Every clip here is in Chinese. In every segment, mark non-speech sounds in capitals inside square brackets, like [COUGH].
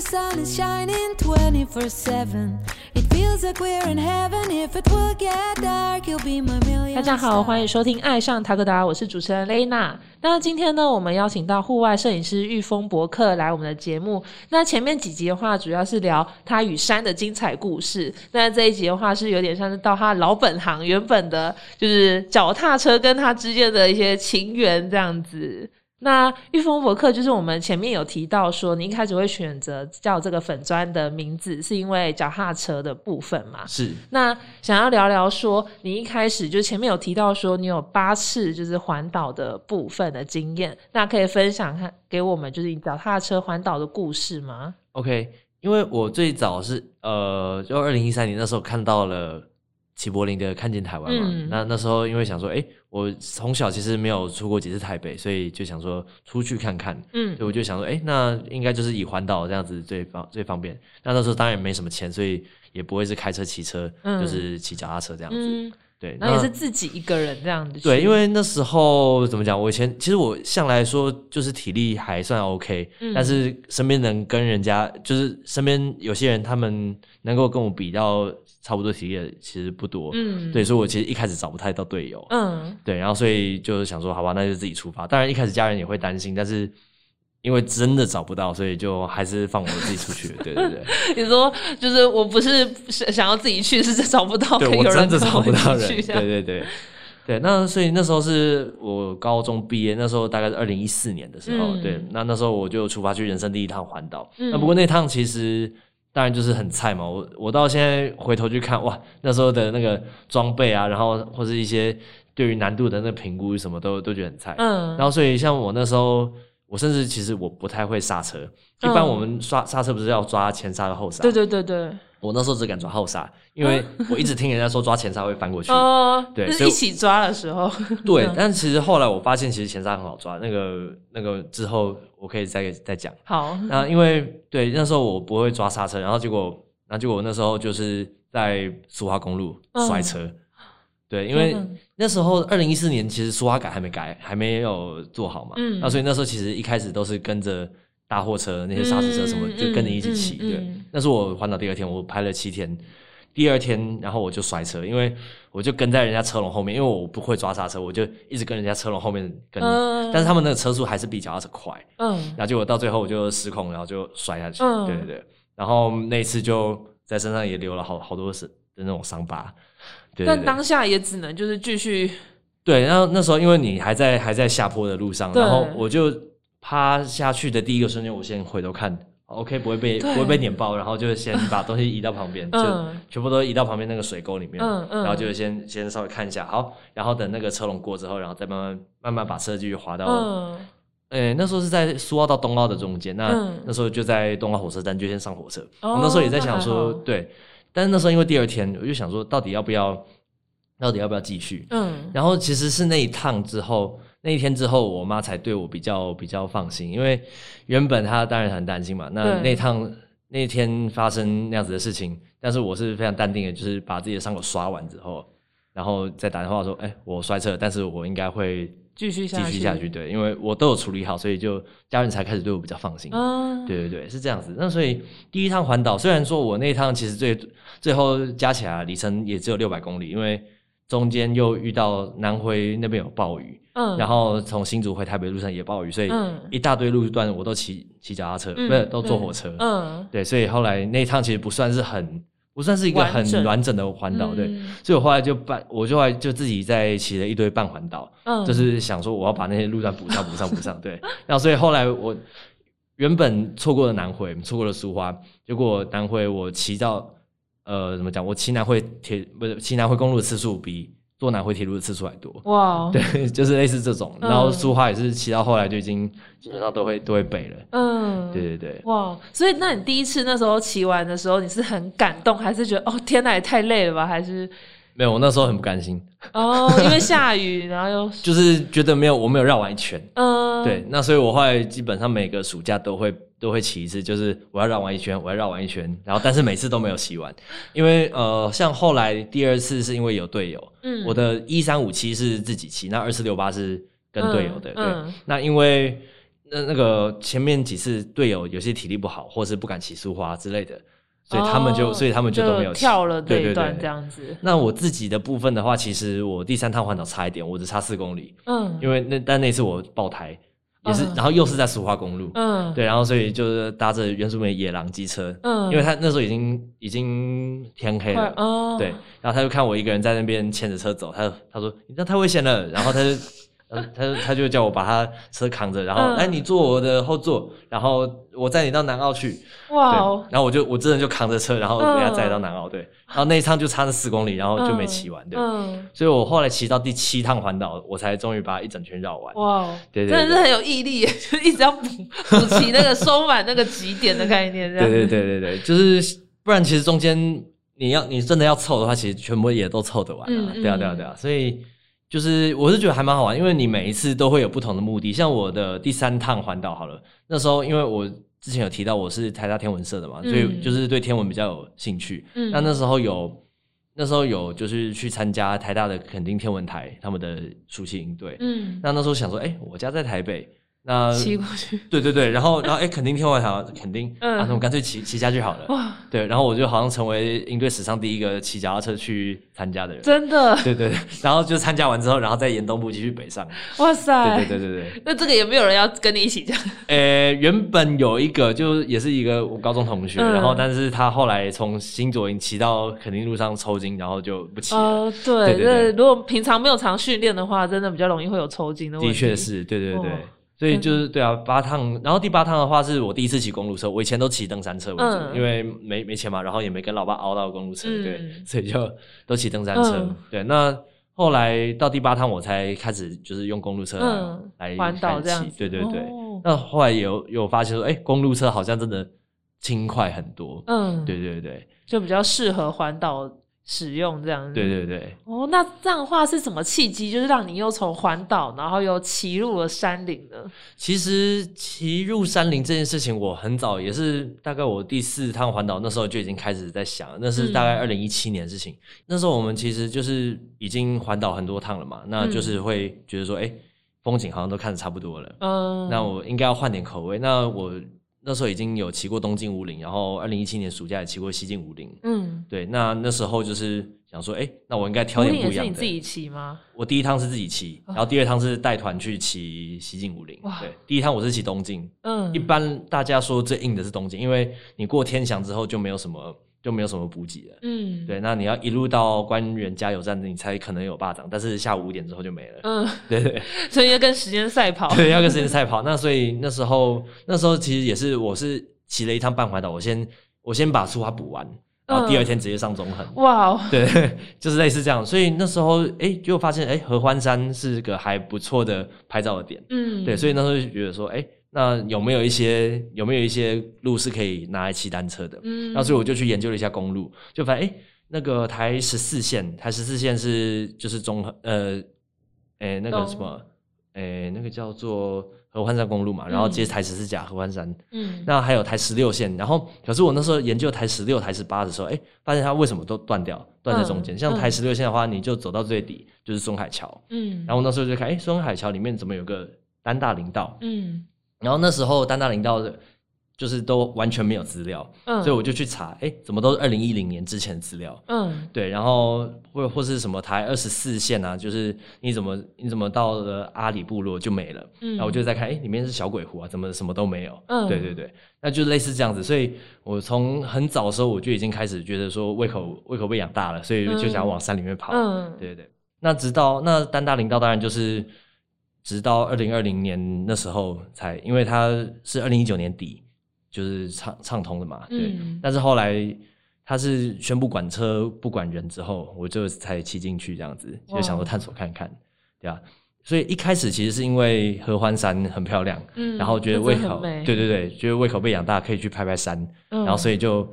the sun is shining 24 7. It feels like we're in heaven. If it will get dark, you'll be my million. 大家好，欢迎收听《爱上塔克达》，我是主持人雷娜。那今天呢，我们邀请到户外摄影师玉峰博客来我们的节目。那前面几集的话，主要是聊他与山的精彩故事。那这一集的话，是有点像是到他老本行，原本的就是脚踏车跟他之间的一些情缘这样子。那玉峰博客就是我们前面有提到说，你一开始会选择叫这个粉砖的名字，是因为脚踏车的部分嘛？是那想要聊聊说，你一开始就前面有提到说，你有八次就是环岛的部分的经验，那可以分享看给我们，就是你脚踏车环岛的故事吗？OK，因为我最早是呃，就二零一三年那时候看到了齐柏林的《看见台湾》嘛，嗯那那时候因为想说，哎、我从小其实没有出过几次台北，所以就想说出去看看，嗯所以我就想说，哎、那应该就是以环岛这样子最方最方便。那那时候当然也没什么钱，所以也不会是开车骑车，嗯就是骑脚踏车这样子。嗯，对，然后也是自己一个人这样子。对，因为那时候怎么讲？我以前其实我向来说就是体力还算 OK，、嗯但是身边能跟人家就是身边有些人他们能够跟我比到差不多体力的其实不多。嗯对，所以我其实一开始找不太到队友。嗯对，然后所以就是想说，好吧，那就自己出发。当然一开始家人也会担心，但是因为真的找不到，所以就还是放我自己出去。[LAUGHS] 对对对。你说就是我不是想想要自己去，是找不到对我真的找不到人，对对对对。那所以那时候是我高中毕业，那时候大概是二零一四年的时候，嗯对，那那时候我就出发去人生第一趟环岛。嗯那不过那趟其实当然就是很菜嘛，我我到现在回头去看，哇，那时候的那个装备啊，然后或是一些对于难度的那个评估什么都都觉得很菜。嗯，然后所以像我那时候。我甚至其实我不太会刹车，一般嗯我们刹刹车不是要抓前刹和后刹？对对对对，我那时候只敢抓后刹，因为我一直听人家说抓前刹会翻过去。哦，就对所以是一起抓的时候，[LAUGHS] 对，但其实后来我发现，其实前刹很好抓。那个那个之后我可以再再讲。好，那因为对那时候我不会抓刹车，然后结果，然后结果我那时候就是在苏花公路嗯摔车。对，因为那时候二零一四年其实苏花改还没改，还没有做好嘛。嗯那所以那时候其实一开始都是跟着大货车那些砂石车什么，嗯就跟着一起骑。对那是我环岛第二天，我拍了七天。第二天，然后我就摔车，因为我就跟在人家车龙后面，因为我不会抓刹车，我就一直跟人家车龙后面跟。嗯但是他们那个车速还是比脚踏车快，嗯然后结果到最后我就失控，然后就摔下去。嗯对对对，然后那一次就在身上也留了好好多是的那种伤疤。对对但当下也只能就是继续，对，然后那时候因为你还在还在下坡的路上，然后我就趴下去的第一个瞬间，我先回头看，OK 不会被不会被碾爆，然后就先把东西移到旁边，嗯。就全部都移到旁边那个水沟里面，嗯嗯。然后就先先稍微看一下，好，然后等那个车龙过之后，然后再慢慢慢慢把车继续滑到，嗯。诶、那时候是在苏澳到东澳的中间，那、嗯。那时候就在东澳火车站就先上火车，哦我那时候也在想说，对，但是那时候因为第二天我就想说，到底要不要，到底要不要继续？嗯。然后其实是那一趟之后，那一天之后，我妈才对我比较比较放心，因为原本她当然很担心嘛。那那趟那天发生那样子的事情，但是我是非常淡定的，就是把自己的伤口刷完之后，然后再打电话说：“哎、我摔车，但是我应该会继续下去，继续下去。”对，因为我都有处理好，所以就家人才开始对我比较放心。嗯，对对对，是这样子。那所以第一趟环岛，虽然说我那一趟其实最最后加起来里程也只有六百公里，因为中间又遇到南回那边有暴雨，嗯，然后从新竹回台北路上也暴雨，所以嗯一大堆路段我都骑骑脚踏车，嗯不是都坐火车。嗯，对，所以后来那一趟其实不算是很不算是一个很完整的环岛，对。嗯所以我后来就半，我就后来就自己在骑了一堆半环岛，嗯，就是想说我要把那些路段补上、补上、补上。对，[LAUGHS] 然后所以后来我原本错过了南回，错过了苏花，结果南回我骑到呃怎么讲？我骑南回铁不是骑南回公路的次数比坐南回铁路的次数还多。哇，[LAUGHS] 对，就是类似这种。嗯然后苏花也是骑到后来就已经基本上都会都会背了。嗯，对对对。哇，所以那你第一次那时候骑完的时候，你是很感动，还是觉得哦天哪也太累了吧？还是没有，我那时候很不甘心，哦因为下雨，然后又 [LAUGHS] 就是觉得没有我没有绕完一圈。嗯，对，那所以我后来基本上每个暑假都会都会骑一次，就是我要绕完一圈，我要绕完一圈，然后但是每次都没有骑完，因为呃，像后来第二次是因为有队友，嗯。我的一三五七是自己骑，那二四六八是跟队友的，对，那因为那那个前面几次队友有些体力不好，或是不敢骑苏花之类的，所以他们就、哦所以他们就都没有跳了这对对一段对。这样子。那我自己的部分的话，其实我第三趟环岛差一点，我只差四公里，嗯。因为那但那次我爆胎，也是，嗯。然后又是在石化公路，嗯，对，然后所以就是搭着原住民野狼机车，嗯，因为他那时候已经已经天黑了，快哦，对，然后他就看我一个人在那边牵着车走，他就他说你这样太危险了，然后他就。呃他他就叫我把他车扛着，然后嗯哎、你坐我的后座，然后我载你到南澳去。哇然后我就我真的就扛着车，然后给他载到南澳。对，然后那一趟就差了四公里，然后就没骑完。对，嗯，所以我后来骑到第七趟环岛，我才终于把一整圈绕完。哇哦，对对对真的是很有毅力，[LAUGHS] 就一直要补补齐那个收满那个极点的概念，对对对对对，就是不然其实中间你要你真的要凑的话，其实全部也都凑得完啊。嗯嗯对啊对啊对啊，所以就是我是觉得还蛮好玩，因为你每一次都会有不同的目的。像我的第三趟环岛好了，那时候因为我之前有提到我是台大天文社的嘛，所以嗯就是对天文比较有兴趣。嗯那那时候有那时候有就是去参加台大的垦丁天文台他们的暑期营队。嗯，那那时候想说，哎、我家在台北，那骑过去，对对对，然后然后哎，垦丁天文台垦丁，嗯啊，那我干脆骑骑下去好了。哇，对，然后我就好像成为营队史上第一个骑脚踏车去参加的人。真的，对对对，然后就参加完之后，然后再沿东部继续北上。哇塞，对对对对对。那这个也没有人要跟你一起这样，[LAUGHS] 呃，原本有一个就也是一个我高中同学，嗯然后但是他后来从新左营骑到垦丁路上抽筋，然后就不骑了。哦，对，对对对那如果平常没有常训练的话，真的比较容易会有抽筋的问题。的确，是，对对对。哦所以就是对啊，八趟，然后第八趟的话是我第一次骑公路车，我以前都骑登山车为主，嗯因为没没钱嘛，然后也没跟老爸熬到公路车，嗯对，所以就都骑登山车。嗯对，那后来到第八趟我才开始就是用公路车来、环岛骑对对对。哦那后来有有发现说，哎、公路车好像真的轻快很多。嗯，对对对就比较适合环岛使用这样子。对对对。哦，那这样的话是什么契机，就是让你又从环岛，然后又骑入了山林呢？其实骑入山林这件事情，我很早也是大概我第四趟环岛那时候就已经开始在想，那是大概二零一七年的事情。那时候我们其实就是已经环岛很多趟了嘛，那就是会觉得说，哎、风景好像都看的差不多了，嗯，那我应该要换点口味。那我那时候已经有骑过东进五岭，然后二零一七年暑假也骑过西进五岭。嗯，对，那那时候就是想说，哎、那我应该挑点不一样的。是你自己骑吗？我第一趟是自己骑，然后第二趟是带团去骑西进五岭。对，第一趟我是骑东进，嗯，一般大家说最硬的是东进，因为你过天祥之后就没有什么就没有什么补给了。嗯，对，那你要一路到官员加油站，你才可能有霸掌，但是下午五点之后就没了。嗯，对对 [LAUGHS] 所以要跟时间赛跑。对，要跟时间赛跑。那所以那时候那时候其实也是我是骑了一趟半环岛，我先我先把出发补完，然后第二天直接上中横。哇哦，对，[LAUGHS] 就是类似这样。所以那时候，哎、就发现，哎、合欢山是个还不错的拍照的点。嗯，对，所以那时候就觉得说，哎、那有没有一些有没有一些路是可以拿来骑单车的？嗯，那所以我就去研究了一下公路，就发现，哎、那个台十四线，台十四线是就是中和呃，哎、那个什么，哎、那个叫做合欢山公路嘛，然后接嗯台十四甲合欢山。嗯，那还有台十六线，然后可是我那时候研究台十六、台十八的时候，哎，发现它为什么都断掉，断在中间。嗯像台嗯十六线的话，你就走到最底就是松海桥，嗯，然后那时候就看，哎，松海桥里面怎么有个丹大林道？嗯然后那时候丹大林道的，就是都完全没有资料，嗯，所以我就去查，哎，怎么都是二零一零年之前的资料。嗯对，然后或或是什么台二十四线啊，就是你怎么你怎么到了阿里部落就没了，嗯，然后我就在看，哎，里面是小鬼湖啊，怎么什么都没有？嗯对对对，那就类似这样子。所以我从很早的时候我就已经开始觉得说胃口胃口被养大了，所以就想往山里面跑。嗯对对对。那直到那丹大林道当然就是直到二零二零年那时候才，因为它是二零一九年底就是畅畅通的嘛，对。嗯但是后来他是宣布管车不管人之后，我就才骑进去这样子，就想说探索看看，对啊。所以一开始其实是因为合欢山很漂亮，嗯，然后觉得胃口，对对对，觉得胃口被养大，可以去拍拍山，嗯然后所以就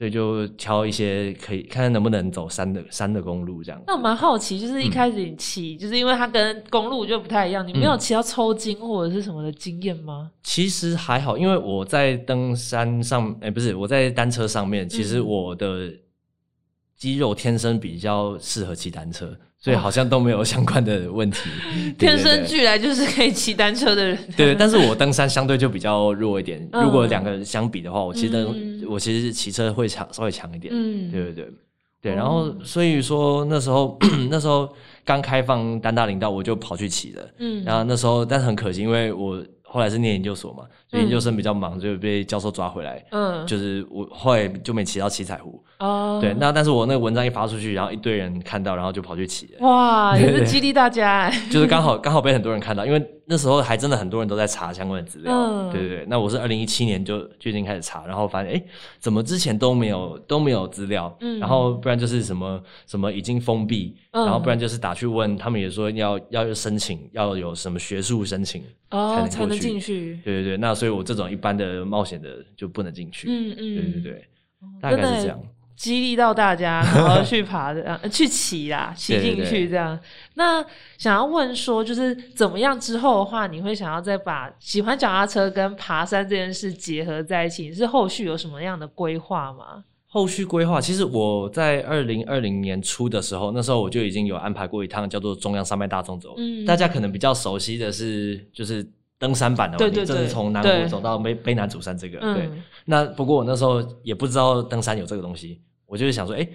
所以就挑一些可以看看能不能走山的山的公路这样。那我蛮好奇，就是一嗯开始你骑，就是因为它跟公路就不太一样，你没有骑到抽筋或者是什么的经验吗？其实还好，因为我在登山上，哎、不是我在单车上面，其实嗯我的肌肉天生比较适合骑单车，所以好像都没有相关的问题。[LAUGHS] 对天生俱来就是可以骑单车的人。对，但是我登山相对就比较弱一点。嗯如果两个人相比的话，我其实登、嗯我其实骑车会强稍微强一点。嗯对对对对。哦然后所以说那时候 [CLEARS THROAT] 那时候刚开放单大林道，我就跑去骑了。嗯然后那时候但是很可惜，因为我后来是念研究所嘛，所以研究生比较忙，就被教授抓回来。嗯，就是我后来就没骑到七彩湖，哦，对，那但是我那个文章一发出去，然后一堆人看到，然后就跑去骑。了，哇，[LAUGHS] 也是激励大家。哎。就是刚好刚好被很多人看到，因为那时候还真的很多人都在查相关的资料，嗯。对对对。那我是二零一七年就就已经开始查，然后发现哎，诶怎么之前都没有都没有资料，嗯。然后不然就是什么什么已经封闭，嗯。然后不然就是打去问，他们也说要要申请，要有什么学术申请，哦，才能过去进去。对对对。那所以我这种一般的冒险的就不能进去，嗯嗯，对对对，大概是这样。激励到大家，然后去爬的，呃 [LAUGHS] 去骑啦，[LAUGHS] 骑进去这样。那想要问说，就是怎么样之后的话，你会想要再把喜欢脚踏车跟爬山这件事结合在一起？你是后续有什么样的规划吗？后续规划，其实我在二零二零年初的时候，那时候我就已经有安排过一趟叫做中央山脉大纵走。嗯大家可能比较熟悉的是，就是登山版的嘛，对对对你这是从南对。湖走到卑卑南主山这个。对，嗯那不过我那时候也不知道登山有这个东西，我就是想说，哎、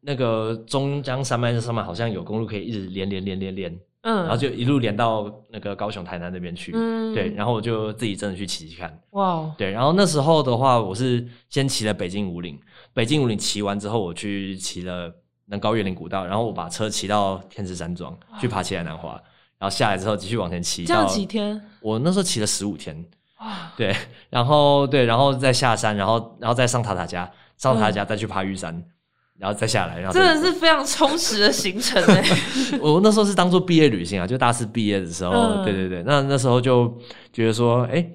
那个中江山脉上面好像有公路可以一直连连连连连，嗯，然后就一路连到那个高雄、台南那边去。嗯。对，然后我就自己真的去骑骑看。哇哦，对，然后那时候的话，我是先骑了北京五岭，北京五岭骑完之后，我去骑了南高越岭古道，然后我把车骑到天池山庄去爬起来南华，然后下来之后继续往前骑这样到，几天我那时候骑了十五天，哇，对，然后对，然后再下山，然后然后再上塔塔家，上塔塔家再去爬玉山，然后再下来，然后真的是非常充实的行程哎。[LAUGHS] 我那时候是当做毕业旅行啊，就大四毕业的时候，嗯对对对，那那时候就觉得说，哎、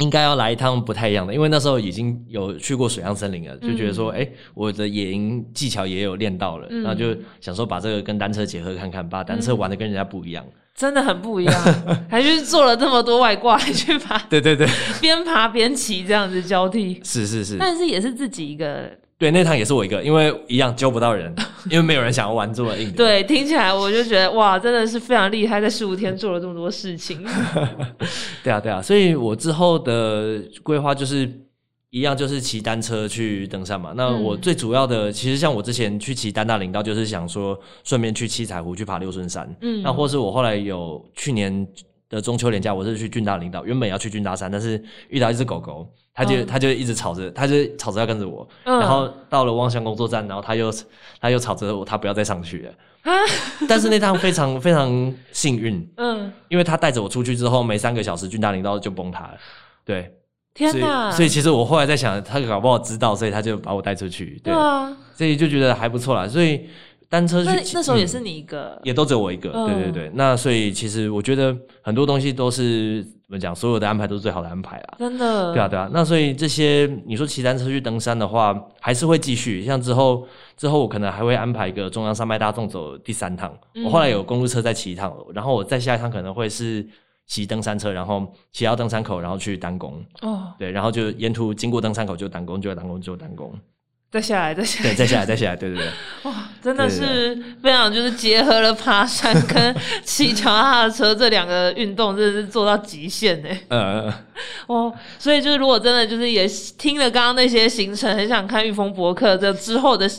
应该要来一趟不太一样的，因为那时候已经有去过水上森林了，就觉得说，哎、我的野营技巧也有练到了，嗯。然后就想说把这个跟单车结合看看，把单车玩的跟人家不一样。真的很不一样，[LAUGHS] 还去做了这么多外挂，还去爬，[LAUGHS] 对对对，[LAUGHS] 边爬边骑这样子交替，是是是，但是也是自己一个对，那趟也是我一个，因为一样揪不到人，[LAUGHS] 因为没有人想要玩这么硬的。对，听起来我就觉得哇，真的是非常厉害，在十五天做了这么多事情。[LAUGHS] 对啊，对啊，所以我之后的规划就是一样，就是骑单车去登山嘛。那嗯我最主要的，其实像我之前去骑丹大林道，就是想说顺便去七彩湖去爬六顺山。嗯那或是我后来有去年的中秋连假，我是去俊大领导，原本要去俊大山，但是遇到一只狗狗，它就、嗯它就一直吵着，它就吵着要跟着我。嗯然后到了望乡工作站，然后它又它又吵着我，它不要再上去了。啊，[LAUGHS] 但是那趟非常非常幸运，[LAUGHS] 嗯，因为它带着我出去之后，没三个小时，俊大领导就崩塌了。对，所以天哪！所以其实我后来在想，他搞不好知道，所以他就把我带出去。对，对啊，所以就觉得还不错啦。所以单车那去嗯那时候也是你一个，也都只有我一个。嗯对对对，那所以其实我觉得很多东西都是怎么讲，所有的安排都是最好的安排啦。真的，对啊，对啊，那所以这些你说骑单车去登山的话，还是会继续。像之后之后，我可能还会安排一个中央山脉大众走第三趟。嗯我后来有公路车再骑一趟，然后我再下一趟可能会是骑登山车，然后骑到登山口，然后去单攻。哦，对，然后就沿途经过登山口就单攻，就单攻就单攻。再下来，再下对，来，再下来，再下来，对对对，[LAUGHS] 哇，真的是非常就是结合了爬山跟骑脚踏车这两个运动，真的是做到极限呢。嗯，[LAUGHS] 哦，所以就是如果真的就是也听了刚刚那些行程，很想看玉峰博客这之后的。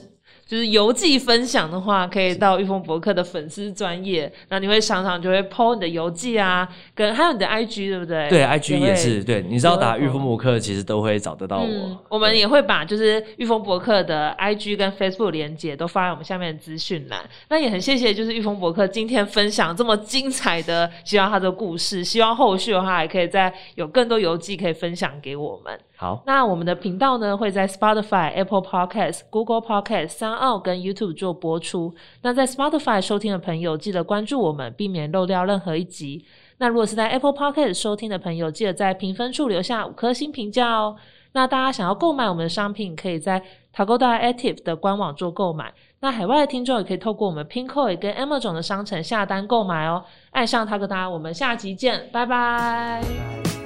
就是游记分享的话，可以到玉峰博客的粉丝专业，那你会常常就会 PO 你的游记啊，跟还有你的 IG 对不对？对，IG 也是，对，你知道打玉峰博客，其实都会找得到嗯我。我们也会把就是玉峰博客的 IG 跟 Facebook 连接都放在我们下面的资讯栏。那也很谢谢就是玉峰博客今天分享这么精彩的，希望他的故事，希望后续的话还可以再有更多游记可以分享给我们。好，那我们的频道呢会在 Spotify、Apple Podcast、Google Podcast、三奥跟 YouTube 做播出。那在 Spotify 收听的朋友，记得关注我们，避免漏掉任何一集。那如果是在 Apple Podcast 收听的朋友，记得在评分处留下五颗星评价哦。那大家想要购买我们的商品，可以在 Tagoda Active 的官网做购买。那海外的听众也可以透过我们 Pinkoi 跟 Amazon 的商城下单购买哦。爱上 Tagoda，我们下集见，拜拜。